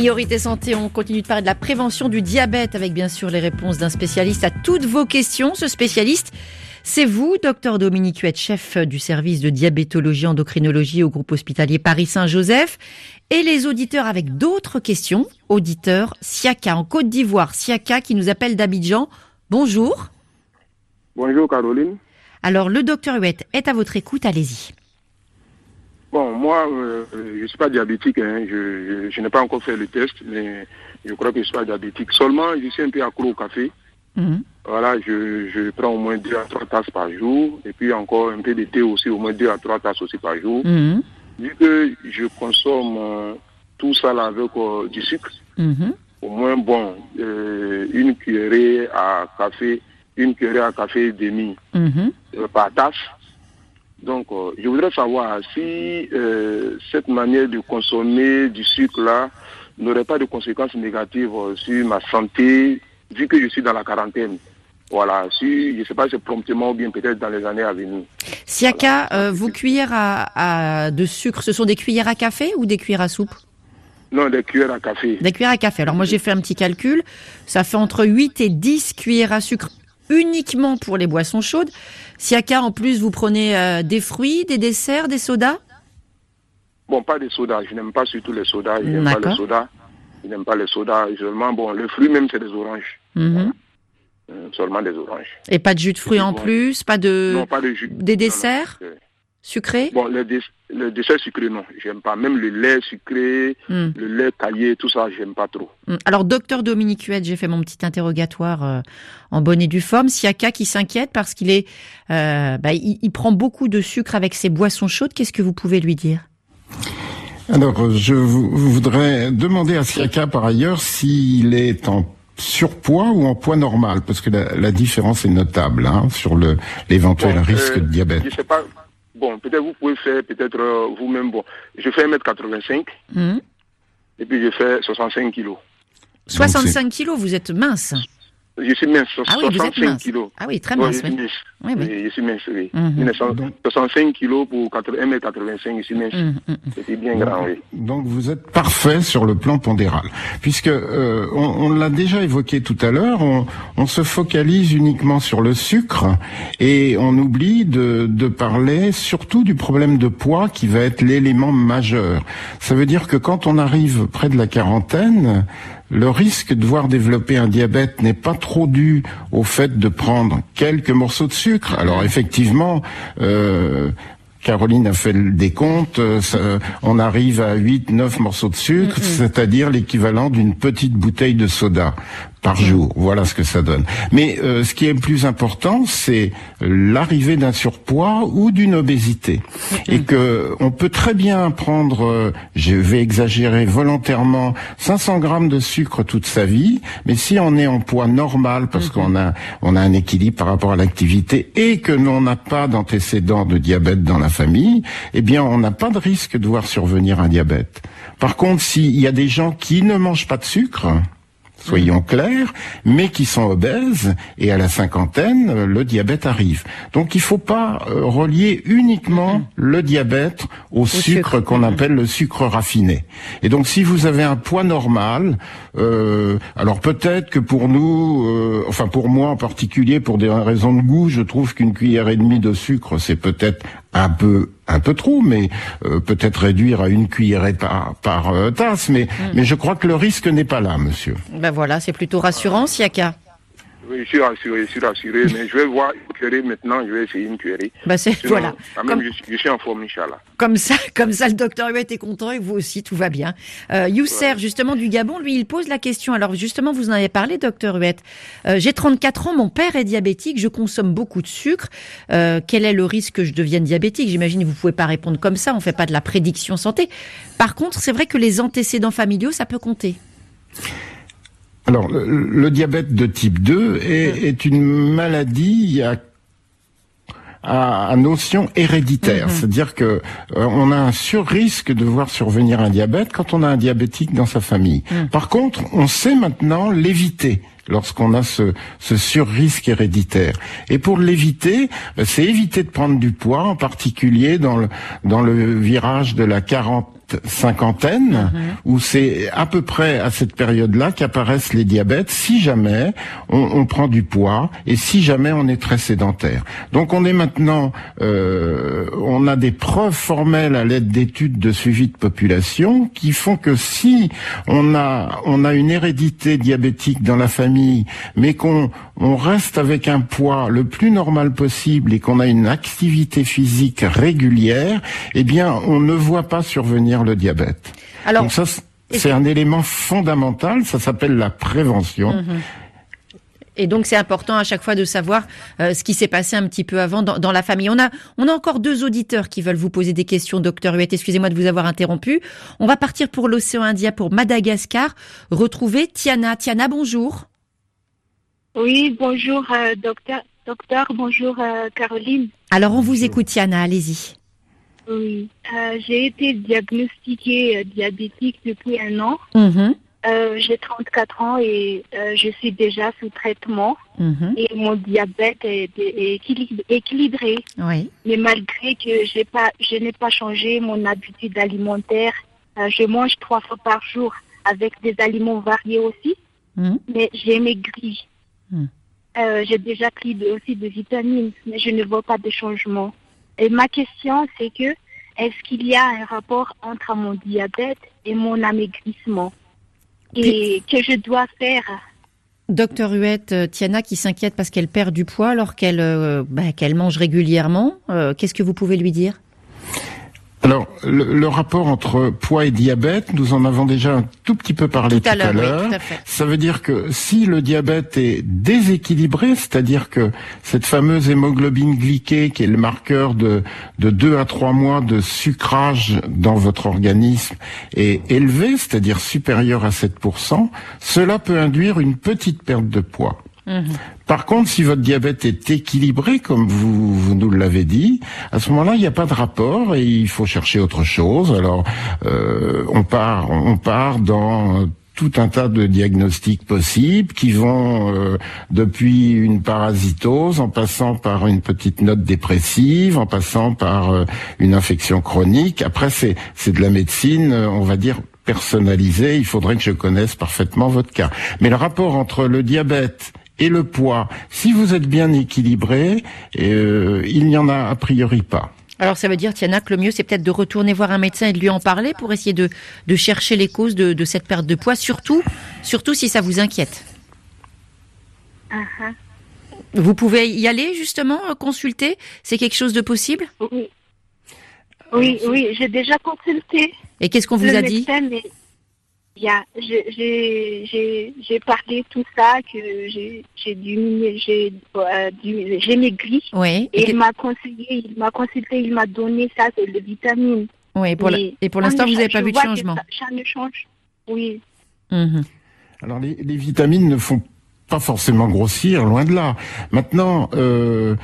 S1: Priorité santé, on continue de parler de la prévention du diabète avec bien sûr les réponses d'un spécialiste à toutes vos questions. Ce spécialiste, c'est vous, docteur Dominique Huette, chef du service de diabétologie endocrinologie au groupe hospitalier Paris Saint-Joseph. Et les auditeurs avec d'autres questions. Auditeur Siaka en Côte d'Ivoire. Siaka qui nous appelle d'Abidjan. Bonjour.
S7: Bonjour Caroline.
S1: Alors le docteur Huette est à votre écoute, allez-y.
S7: Bon, moi, euh, je ne suis pas diabétique. Hein. Je, je, n'ai pas encore fait le test, mais je crois que je ne suis pas diabétique. Seulement, je suis un peu accro au café. Mhm. Voilà, je, je, prends au moins deux à trois tasses par jour. Et puis encore un peu de thé aussi, au moins deux à trois tasses aussi par jour. Mhm. Vu que je consomme euh, tout ça là avec euh, du sucre, mhm. au moins, bon, une cuillerée à café, une cuillerée à café demi par tasse. Donc, euh, je voudrais savoir si euh, cette manière de consommer du sucre-là n'aurait pas de conséquences négatives euh, sur ma santé, vu que je suis dans la quarantaine. Voilà, si, je ne sais pas, c'est promptement ou bien peut-être dans les années à venir.
S1: Siaka, vos cuillères à, de sucre, ce sont des cuillères à café ou des cuillères à soupe?
S7: Non, des cuillères à café.
S1: Des cuillères à café. Alors moi j'ai fait un petit calcul, ça fait entre 8 et 10 cuillères à sucre uniquement pour les boissons chaudes. Siaka, en plus, vous prenez euh, des fruits, des desserts, des sodas?
S7: Bon, pas des sodas. Je n'aime pas surtout les sodas. Je n'aime pas les sodas. Je n'aime pas les sodas. Seulement, bon, les fruits même, c'est des oranges. Mhm. Euh, seulement des oranges.
S1: Et pas de jus de fruits en plus Pas de... Non, pas de jus. Des desserts? Sucré?
S7: Bon, le, dessert sucré, non, j'aime pas. Même le lait sucré, hmm. le lait taillé, tout ça, j'aime pas trop.
S1: Hmm. Alors, docteur Dominique Huette, j'ai fait mon petit interrogatoire euh, en bonne et due forme. Siaka qui s'inquiète parce qu'il est, euh, bah, il, prend beaucoup de sucre avec ses boissons chaudes. Qu'est-ce que vous pouvez lui dire?
S2: Alors, je voudrais demander à Siaka par ailleurs s'il est en surpoids ou en poids normal, parce que la, différence est notable hein, sur l'éventuel risque de diabète.
S7: Je sais pas Bon, peut-être vous pouvez faire peut-être euh, vous-même. Bon, je fais 1m85 hmm. et puis je fais 65 kilos.
S1: 65 kilos, vous êtes mince.
S7: Je suis mince, 65
S1: ah
S7: kilos.
S1: Ah oui, très mince.
S7: oui. Oui, Je suis mince, oui. 65 mhm. kilos pour 1m85, je suis mince. Mhm, mhm, C'était bien grand, oui.
S2: Donc vous êtes parfait sur le plan pondéral. Puisque euh, on, l'a déjà évoqué tout à l'heure, on, on, se focalise uniquement sur le sucre et on oublie de, de parler surtout du problème de poids qui va être l'élément majeur. Ça veut dire que quand on arrive près de la quarantaine, le risque de voir développer un diabète n'est pas trop dû au fait de prendre quelques morceaux de sucre. Alors effectivement, euh, Caroline a fait le décompte, euh, on arrive à 8, 9 morceaux de sucre, c'est-à-dire l'équivalent d'une petite bouteille de soda par jour. Voilà ce que ça donne. Mais euh, ce qui est le plus important, c'est l'arrivée d'un surpoids ou d'une obésité. Et que on peut très bien prendre, euh, je vais exagérer volontairement, 500 grammes de sucre toute sa vie, mais si on est en poids normal, parce qu'on a on a un équilibre par rapport à l'activité et que l'on n'a pas d'antécédent de diabète dans la famille, eh bien on n'a pas de risque de voir survenir un diabète. Par contre, s'il y a des gens qui ne mangent pas de sucre, soyons clairs, mais qui sont obèses et à la cinquantaine, le diabète arrive. Donc il faut pas euh, relier uniquement le diabète au, sucre, qu'on appelle le sucre raffiné. Et donc si vous avez un poids normal, euh, alors peut-être que pour nous, euh, enfin pour moi en particulier, pour des raisons de goût, je trouve qu'une cuillère et demie de sucre, c'est peut-être un peu un peu trop, mais euh, peut-être réduire à une cuillerée par, par euh, tasse. Mais, mm. mais je crois que le risque n'est pas là, monsieur.
S1: Ben voilà, c'est plutôt rassurant, Siaka.
S7: Oui, je suis rassuré, je suis rassuré, mais je vais voir une cuillerée maintenant, je vais essayer une cuillerée.
S1: Bah c'est, voilà.
S7: comme, je, suis en forme, Inch'Allah.
S1: Comme ça, (laughs) comme ça, le docteur Huet est content et vous aussi, tout va bien. Euh, Yousser, justement, du Gabon, lui, il pose la question. Alors, justement, vous en avez parlé, docteur Huet. Euh, j'ai 34 ans, mon père est diabétique, je consomme beaucoup de sucre. Euh, quel est le risque que je devienne diabétique? J'imagine que vous pouvez pas répondre comme ça, on fait pas de la prédiction santé. Par contre, c'est vrai que les antécédents familiaux, ça peut compter.
S2: Alors, le, diabète de type 2 est, une maladie à, notion héréditaire, mhm. c'est-à-dire que euh, on a un sur-risque de voir survenir un diabète quand on a un diabétique dans sa famille. Mhm. Par contre, on sait maintenant l'éviter lorsqu'on a ce, ce sur-risque héréditaire. Et pour l'éviter, ben, c'est éviter de prendre du poids, en particulier dans le, dans le virage de la 40 cinquantaine, mhm. où c'est à peu près à cette période-là qu'apparaissent les diabètes, si jamais on, prend du poids et si jamais on est très sédentaire. Donc on est maintenant, euh, on a des preuves formelles à l'aide d'études de suivi de population qui font que si on a, on a une hérédité diabétique dans la famille, mais qu'on on reste avec un poids le plus normal possible et qu'on a une activité physique régulière, eh bien on ne voit pas survenir le diabète. Alors, Donc ça, c'est un élément fondamental, ça s'appelle la prévention. Mhm.
S1: Et donc c'est important à chaque fois de savoir euh, ce qui s'est passé un petit peu avant dans, la famille. On a, on a encore deux auditeurs qui veulent vous poser des questions, docteur Huet. Excusez-moi de vous avoir interrompu. On va partir pour l'océan Indien, pour Madagascar, retrouver Tiana. Tiana, bonjour.
S8: Oui, bonjour euh, docteur. Docteur, bonjour euh, Caroline.
S1: Alors on vous écoute Tiana, allez-y.
S8: Oui, euh, j'ai été diagnostiquée diabétique depuis un an. Mhm. J'ai 34 ans et je suis déjà sous traitement. Mhm. Et mon diabète est, équilibré. Oui. Mais malgré que pas, je n'ai pas changé mon habitude alimentaire, je mange trois fois par jour avec des aliments variés aussi. Mhm. Mais j'ai maigri. J'ai déjà pris aussi de vitamines, mais je ne vois pas de changement. Et ma question, c'est que est-ce qu'il y a un rapport entre mon diabète et mon amaigrissement Et que je dois faire?
S1: Docteur Huette, euh, Tiana qui s'inquiète parce qu'elle perd du poids alors qu'elle euh, bah, qu'elle mange régulièrement, euh, qu'est-ce que vous pouvez lui dire?
S2: Alors, le, rapport entre poids et diabète, nous en avons déjà un tout petit peu parlé tout, à l'heure. Ça veut dire que si le diabète est déséquilibré, c'est-à-dire que cette fameuse hémoglobine glyquée, qui est le marqueur de, de 2 à 3 mois de sucrage dans votre organisme, est élevé, c'est-à-dire supérieur à 7%, cela peut induire une petite perte de poids. Mhm. Par contre, si votre diabète est équilibré, comme vous, nous l'avez dit, à ce moment-là, il n'y a pas de rapport et il faut chercher autre chose. Alors, euh, on part, on part dans tout un tas de diagnostics possibles qui vont euh, depuis une parasitose en passant par une petite note dépressive, en passant par euh, une infection chronique. Après, c'est c'est de la médecine, euh, on va dire personnalisée. Il faudrait que je connaisse parfaitement votre cas. Mais le rapport entre le diabète et le poids, si vous êtes bien équilibré, il n'y en a a priori pas.
S1: Alors ça veut dire, Tiana, que le mieux c'est peut-être de retourner voir un médecin et de lui en parler pour essayer de, de chercher les causes de, de, cette perte de poids, surtout, surtout si ça vous inquiète. Uh-huh. Vous pouvez y aller justement, euh, consulter? C'est quelque chose de possible?
S8: Oui, oui, oui j'ai déjà consulté.
S1: Et qu'est-ce qu'on vous a dit?
S8: J'ai parlé tout ça, que j'ai j'ai euh, j'ai maigri.
S1: Oui.
S8: Et, il m'a conseillé, il m'a consulté, il m'a donné ça, c'est le vitamine.
S1: Oui, pour et pour l'instant, vous n'avez pas vu de changement.
S8: Ça, ne change, oui.
S2: Mhm. Alors, les, les, vitamines ne font pas forcément grossir, loin de là. Maintenant, euh,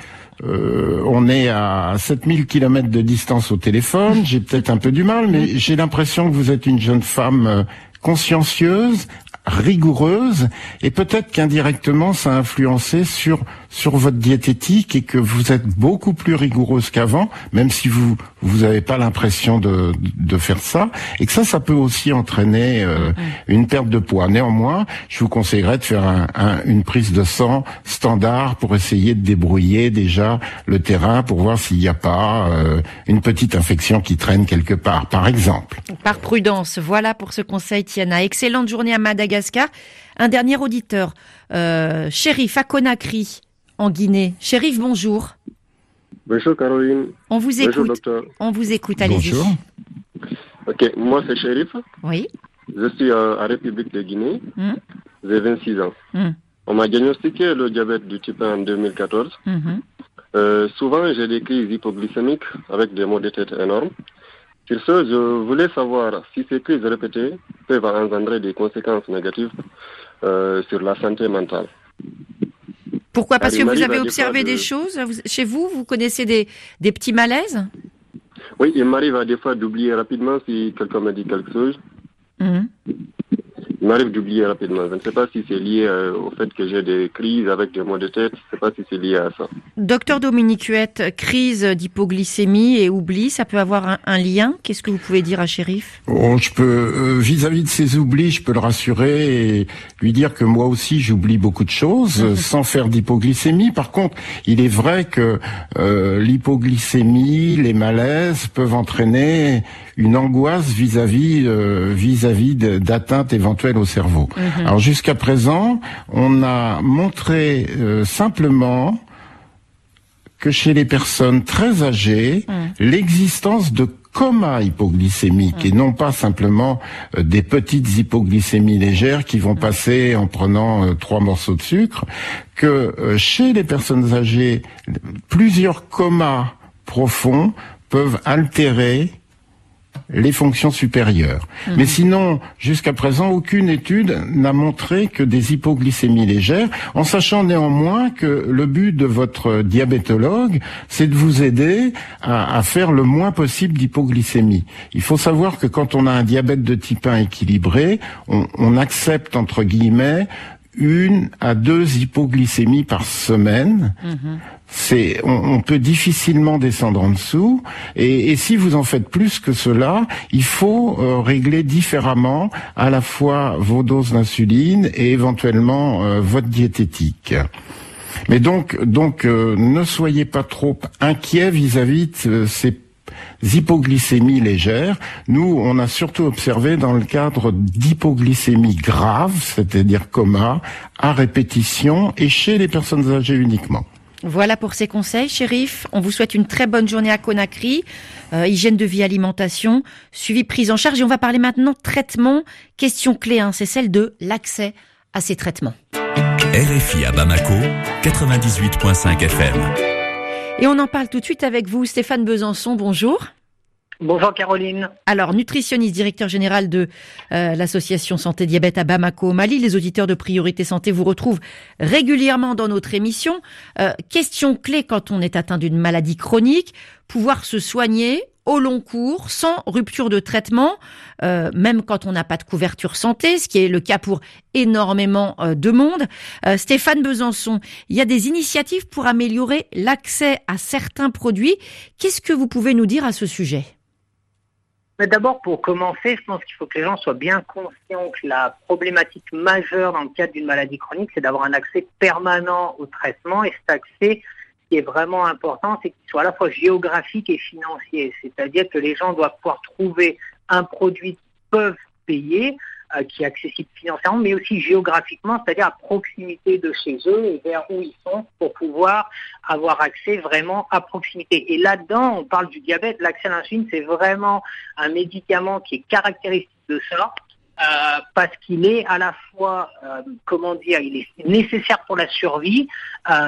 S2: euh, on est à 7000 km de distance au téléphone. J'ai peut-être un peu du mal, mais j'ai l'impression que vous êtes une jeune femme euh, consciencieuse, rigoureuse, et peut-être qu'indirectement ça a influencé sur sur votre diététique et que vous êtes beaucoup plus rigoureuse qu'avant, même si vous vous n'avez pas l'impression de, de faire ça, et que ça, ça peut aussi entraîner euh, une perte de poids. Néanmoins, je vous conseillerais de faire un, une prise de sang standard pour essayer de débrouiller déjà le terrain pour voir s'il n'y a pas euh, une petite infection qui traîne quelque part, par exemple.
S1: Par prudence, voilà pour ce conseil, Tiana. Excellente journée à Madagascar. Un dernier auditeur, euh, Shérif à Conakry en Guinée. Shérif, bonjour.
S9: Bonjour Caroline.
S1: On vous écoute.
S9: Bonjour, docteur.
S1: On vous écoute, allez-y.
S2: Bonjour.
S9: Ok, moi c'est Shérif.
S1: Oui.
S9: Je suis euh, en République de Guinée.
S1: Hmm.
S9: J'ai 26 ans.
S1: Hmm.
S9: On m'a diagnostiqué le diabète du type 1 en 2014.
S1: Hmm.
S9: Euh, souvent j'ai des crises hypoglycémiques avec des maux de tête énormes. Sur ce, je voulais savoir si ces crises répétées peuvent engendrer des conséquences négatives euh, sur la santé mentale.
S1: Pourquoi? Parce que vous avez observé des choses chez vous Vous connaissez des, des petits malaises?
S9: Oui, il m'arrive à des fois d'oublier rapidement si quelqu'un me dit quelque chose.
S1: Mmh.
S9: Il m'arrive d'oublier rapidement. Je ne sais pas si c'est lié euh, au fait que j'ai des crises avec des maux de tête. Je ne sais pas si c'est lié à ça.
S1: Docteur Dominique Huette, crise d'hypoglycémie et oubli, ça peut avoir un, lien? Qu'est-ce que vous pouvez dire à Shérif
S2: oh, Je peux, euh, vis-à-vis de ses oublis, je peux le rassurer et lui dire que moi aussi j'oublie beaucoup de choses sans faire d'hypoglycémie. Par contre, il est vrai que euh, l'hypoglycémie, les malaises peuvent entraîner une angoisse vis-à-vis euh, vis-à-vis d'atteinte éventuelle au cerveau. Mhm. Alors jusqu'à présent, on a montré euh, simplement que chez les personnes très âgées, mhm. l'existence de coma hypoglycémique et mhm. non pas simplement euh, des petites hypoglycémies légères qui vont passer en prenant trois morceaux de sucre, que chez les personnes âgées, plusieurs comas profonds peuvent altérer les fonctions supérieures. Mhm. Mais sinon, jusqu'à présent, aucune étude n'a montré que des hypoglycémies légères, en sachant néanmoins que le but de votre diabétologue, c'est de vous aider à, faire le moins possible d'hypoglycémie. Il faut savoir que quand on a un diabète de type 1 équilibré, on, on accepte, entre guillemets, une à deux hypoglycémies par semaine. Mhm. On, peut difficilement descendre en dessous. Et, si vous en faites plus que cela, il faut euh, régler différemment à la fois vos doses d'insuline et éventuellement euh, votre diététique. Mais donc, donc, euh, ne soyez pas trop inquiets vis-à-vis de ces hypoglycémies légères. Nous, on a surtout observé dans le cadre d'hypoglycémie grave, c'est-à-dire coma, à répétition et chez les personnes âgées uniquement.
S1: Voilà pour ces conseils, shérif. On vous souhaite une très bonne journée à Conakry. Euh, hygiène de vie, alimentation, suivi, prise en charge. Et on va parler maintenant traitement. Question clé, hein, c'est celle de l'accès à ces traitements.
S3: RFI à Bamako, 98.5 FM.
S1: Et on en parle tout de suite avec vous, Stéphane Besançon. Bonjour.
S10: Bonjour Caroline.
S1: Alors, nutritionniste, directeur général de euh, l'association Santé Diabète à Bamako au Mali, les auditeurs de Priorité Santé vous retrouvent régulièrement dans notre émission. Euh, question clé quand on est atteint d'une maladie chronique, pouvoir se soigner au long cours, sans rupture de traitement, euh, même quand on n'a pas de couverture santé, ce qui est le cas pour énormément euh, de monde. Euh, Stéphane Besançon, il y a des initiatives pour améliorer l'accès à certains produits. Qu'est-ce que vous pouvez nous dire à ce sujet?
S10: D'abord, pour commencer, je pense qu'il faut que les gens soient bien conscients que la problématique majeure dans le cadre d'une maladie chronique, c'est d'avoir un accès permanent au traitement et cet accès ce qui est vraiment important, c'est qu'il soit à la fois géographique et financier. C'est-à-dire que les gens doivent pouvoir trouver un produit qu'ils peuvent payer, euh, qui est accessible financièrement, mais aussi géographiquement, c'est-à-dire à proximité de chez eux et vers où ils sont pour pouvoir avoir accès vraiment à proximité. Et là-dedans, on parle du diabète. L'accès à l'insuline, c'est vraiment un médicament qui est caractéristique de ça. Euh, parce qu'il est à la fois, euh, comment dire, il est nécessaire pour la survie,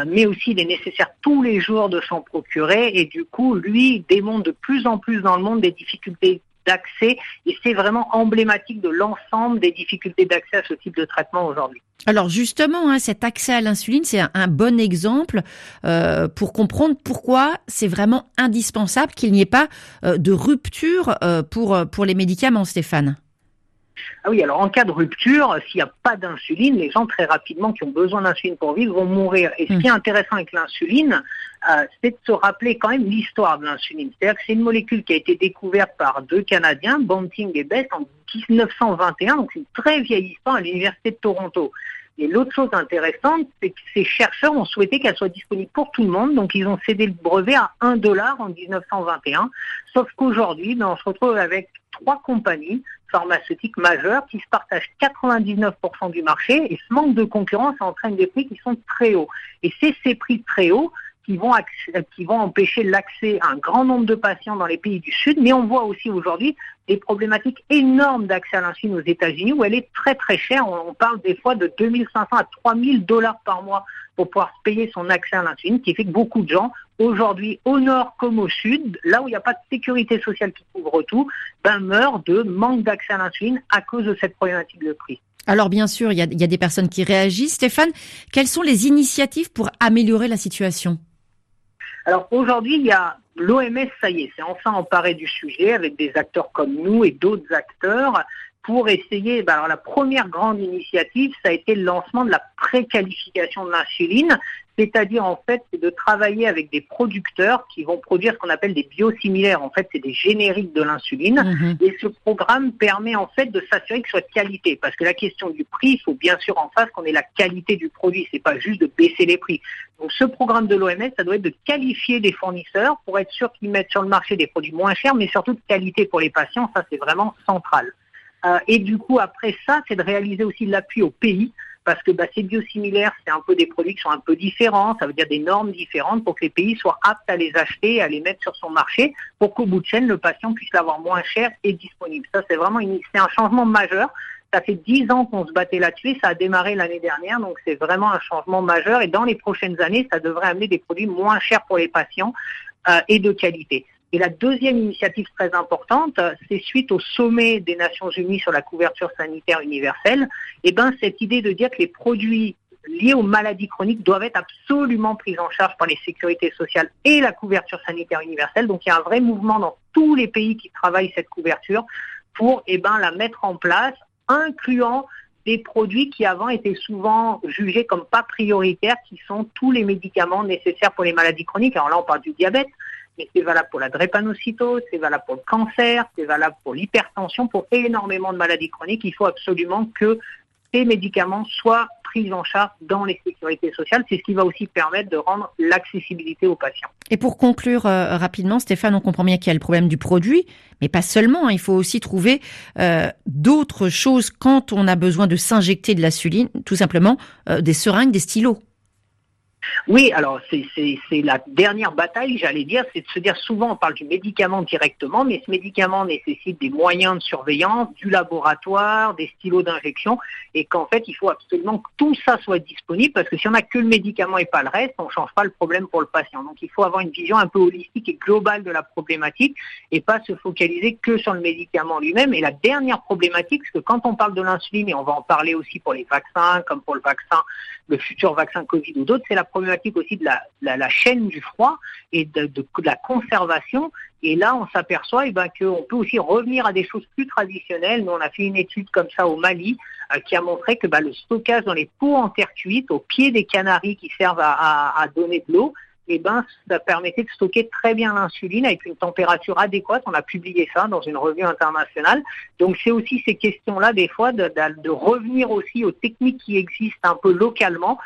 S10: mais aussi il est nécessaire tous les jours de s'en procurer, et du coup, lui démontre de plus en plus dans le monde des difficultés d'accès, et c'est vraiment emblématique de l'ensemble des difficultés d'accès à ce type de traitement aujourd'hui.
S1: Alors justement, hein, cet accès à l'insuline, c'est un, bon exemple pour comprendre pourquoi c'est vraiment indispensable qu'il n'y ait pas de rupture pour, pour les médicaments, Stéphane.
S10: Ah oui, alors en cas de rupture, s'il n'y a pas d'insuline, les gens très rapidement qui ont besoin d'insuline pour vivre vont mourir. Et ce qui est hmm. intéressant avec l'insuline, euh, c'est de se rappeler quand même l'histoire de l'insuline. C'est-à-dire que c'est une molécule qui a été découverte par deux Canadiens, Banting et Best, en 1921, donc c'est une très vieille histoire à l'Université de Toronto. Et l'autre chose intéressante, c'est que ces chercheurs ont souhaité qu'elle soit disponible pour tout le monde, donc ils ont cédé le brevet à 1 dollar en 1921. Sauf qu'aujourd'hui, ben, on se retrouve avec trois compagnies pharmaceutiques majeures qui se partagent 99% du marché et ce manque de concurrence entraîne des prix qui sont très hauts. Et c'est ces prix très hauts qui vont, qui vont empêcher l'accès à un grand nombre de patients dans les pays du Sud, mais on voit aussi aujourd'hui des problématiques énormes d'accès à l'insuline aux États-Unis où elle est très très chère. On parle des fois de 2500 à 3000 dollars par mois pour pouvoir payer son accès à l'insuline, qui fait que beaucoup de gens, aujourd'hui, au nord comme au sud, là où il n'y a pas de sécurité sociale qui couvre tout, ben, meurent de manque d'accès à l'insuline à cause de cette problématique de prix.
S1: Alors bien sûr, il y a des personnes qui réagissent. Stéphane, quelles sont les initiatives pour améliorer la situation?
S10: Alors aujourd'hui, il y a l'OMS, ça y est, c'est enfin emparé du sujet avec des acteurs comme nous et d'autres acteurs pour essayer, ben alors la première grande initiative, ça a été le lancement de la préqualification de l'insuline, c'est-à-dire en fait de travailler avec des producteurs qui vont produire ce qu'on appelle des biosimilaires. En fait, c'est des génériques de l'insuline. Mhm. Et ce programme permet en fait de s'assurer que ce soit de qualité. Parce que la question du prix, il faut bien sûr en face qu'on ait la qualité du produit. C'est pas juste de baisser les prix. Donc ce programme de l'OMS, ça doit être de qualifier des fournisseurs pour être sûr qu'ils mettent sur le marché des produits moins chers, mais surtout de qualité pour les patients. Ça, c'est vraiment central. Euh, et du coup, après ça, c'est de réaliser aussi l'appui au pays, parce que bah, c'est biosimilaire, c'est un peu des produits qui sont un peu différents, ça veut dire des normes différentes pour que les pays soient aptes à les acheter, à les mettre sur son marché, pour qu'au bout de chaîne, le patient puisse l'avoir moins cher et disponible. Ça, c'est vraiment un changement majeur. Ça fait dix ans qu'on se battait là-dessus, ça a démarré l'année dernière, donc c'est vraiment un changement majeur. Et dans les prochaines années, ça devrait amener des produits moins chers pour les patients euh, et de qualité. Et la deuxième initiative très importante, c'est suite au sommet des Nations Unies sur la couverture sanitaire universelle, eh ben cette idée de dire que les produits liés aux maladies chroniques doivent être absolument pris en charge par les sécurités sociales et la couverture sanitaire universelle. Donc il y a un vrai mouvement dans tous les pays qui travaillent cette couverture pour eh ben, la mettre en place, incluant des produits qui avant étaient souvent jugés comme pas prioritaires, qui sont tous les médicaments nécessaires pour les maladies chroniques. Alors là, on parle du diabète, mais c'est valable pour la drépanocytose, c'est valable pour le cancer, c'est valable pour l'hypertension, pour énormément de maladies chroniques. Il faut absolument que ces médicaments soient pris en charge dans les sécurités sociales. C'est ce qui va aussi permettre de rendre l'accessibilité aux patients.
S1: Et pour conclure euh, rapidement, Stéphane, on comprend bien qu'il y a le problème du produit, mais pas seulement. Hein. il faut aussi trouver euh, d'autres choses quand on a besoin de s'injecter de l'insuline, tout simplement euh, des seringues, des stylos.
S10: Oui, alors c'est la dernière bataille, j'allais dire, c'est de se dire souvent on parle du médicament directement, mais ce médicament nécessite des moyens de surveillance, du laboratoire, des stylos d'injection, et qu'en fait il faut absolument que tout ça soit disponible, parce que si on n'a que le médicament et pas le reste, on ne change pas le problème pour le patient. Donc il faut avoir une vision un peu holistique et globale de la problématique, et pas se focaliser que sur le médicament lui-même. Et la dernière problématique, c'est que quand on parle de l'insuline, et on va en parler aussi pour les vaccins, comme pour le vaccin, le futur vaccin Covid ou d'autres, c'est la problématique aussi de la, chaîne du froid et de, la conservation. Et là, on s'aperçoit eh ben, qu'on peut aussi revenir à des choses plus traditionnelles. Nous, on a fait une étude comme ça au Mali euh, qui a montré que bah, le stockage dans les pots en terre cuite, au pied des canaries qui servent à donner de l'eau, eh ben, ça permettait de stocker très bien l'insuline avec une température adéquate. On a publié ça dans une revue internationale. Donc c'est aussi ces questions-là, des fois, de, revenir aussi aux techniques qui existent un peu localement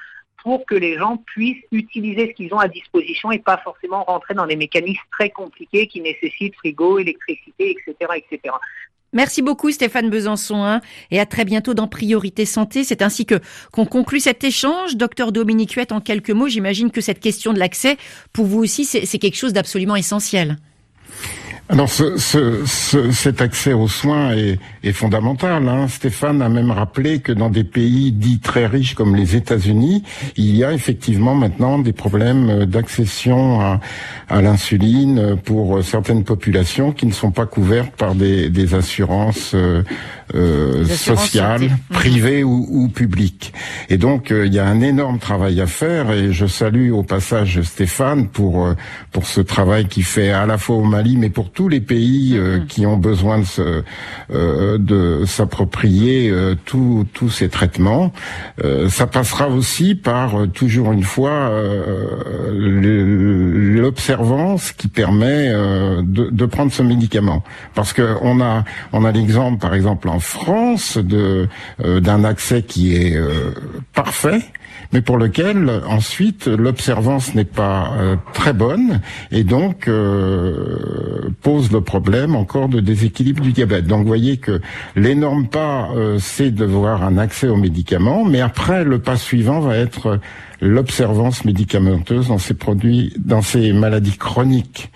S10: pour que les gens puissent utiliser ce qu'ils ont à disposition et pas forcément rentrer dans des mécanismes très compliqués qui nécessitent frigo, électricité, etc. etc.
S1: Merci beaucoup Stéphane Besançon hein, et à très bientôt dans Priorité Santé. C'est ainsi que qu'on conclut cet échange. Docteur Dominique Huette, en quelques mots, j'imagine que cette question de l'accès, pour vous aussi, c'est quelque chose d'absolument essentiel.
S2: Alors ce, ce, cet accès aux soins est, est fondamental. Hein. Stéphane a même rappelé que dans des pays dits très riches comme les États-Unis, il y a effectivement maintenant des problèmes d'accession à, à l'insuline pour certaines populations qui ne sont pas couvertes par des, des assurances euh, euh, sociales, privées ou, ou, publiques. Et donc euh, il y a un énorme travail à faire et je salue au passage Stéphane pour euh, pour ce travail qu'il fait à la fois au Mali mais pour tous les pays euh, mm-hmm. qui ont besoin de, se, euh, de s'approprier euh, tous ces traitements. ça passera aussi par toujours une fois l'observance qui permet de, de, prendre ce médicament. Parce que on a on a l'exemple par exemple en France de d'un accès qui est parfait mais pour lequel ensuite l'observance n'est pas euh, très bonne et donc euh, pose le problème encore de déséquilibre du diabète. Donc vous voyez que l'énorme pas, euh, c'est de voir un accès aux médicaments, mais après le pas suivant va être l'observance médicamenteuse dans ces produits, dans ces maladies chroniques.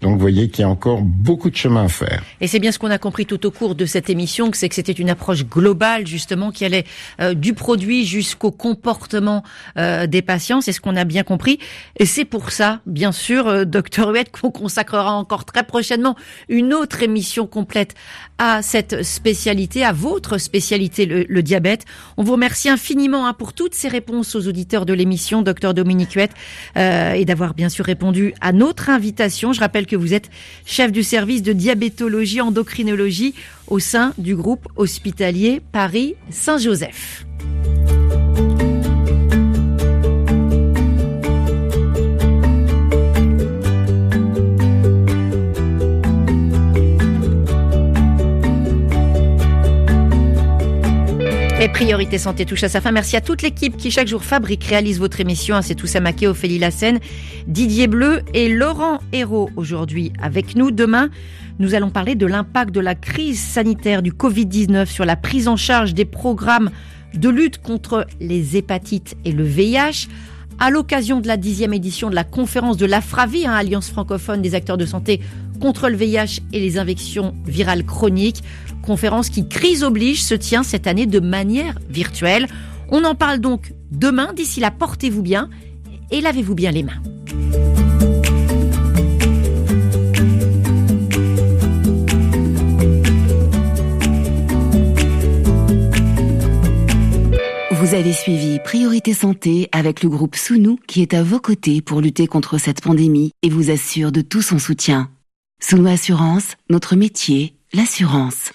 S2: Donc vous voyez qu'il y a encore beaucoup de chemin à faire.
S1: Et c'est bien ce qu'on a compris tout au cours de cette émission, que c'est que c'était une approche globale justement qui allait euh, du produit jusqu'au comportement euh, des patients. C'est ce qu'on a bien compris. Et c'est pour ça, bien sûr, euh, docteur Huette, (laughs) qu'on consacrera encore très prochainement une autre émission complète à cette spécialité, à votre spécialité, le, diabète. On vous remercie infiniment hein, pour toutes ces réponses aux auditeurs de l'émission, docteur Dominique Huette, et d'avoir bien sûr répondu à notre invitation. Je rappelle que vous êtes chef du service de diabétologie endocrinologie au sein du groupe hospitalier Paris-Saint-Joseph. Et Priorité Santé touche à sa fin. Merci à toute l'équipe qui chaque jour fabrique, réalise votre émission. Hein, c'est tout Maquet, Ophélie Lassen, Didier Bleu et Laurent Hérault aujourd'hui avec nous. Demain, nous allons parler de l'impact de la crise sanitaire du Covid-19 sur la prise en charge des programmes de lutte contre les hépatites et le VIH à l'occasion de la dixième édition de la conférence de l'AFRAVI, hein, Alliance francophone des acteurs de santé contre le VIH et les infections virales chroniques conférence qui, crise oblige, se tient cette année de manière virtuelle. On en parle donc demain. D'ici là, portez-vous bien et lavez-vous bien les mains.
S11: Vous avez suivi Priorité Santé avec le groupe Sounou qui est à vos côtés pour lutter contre cette pandémie et vous assure de tout son soutien. Sounou Assurance, notre métier, l'assurance.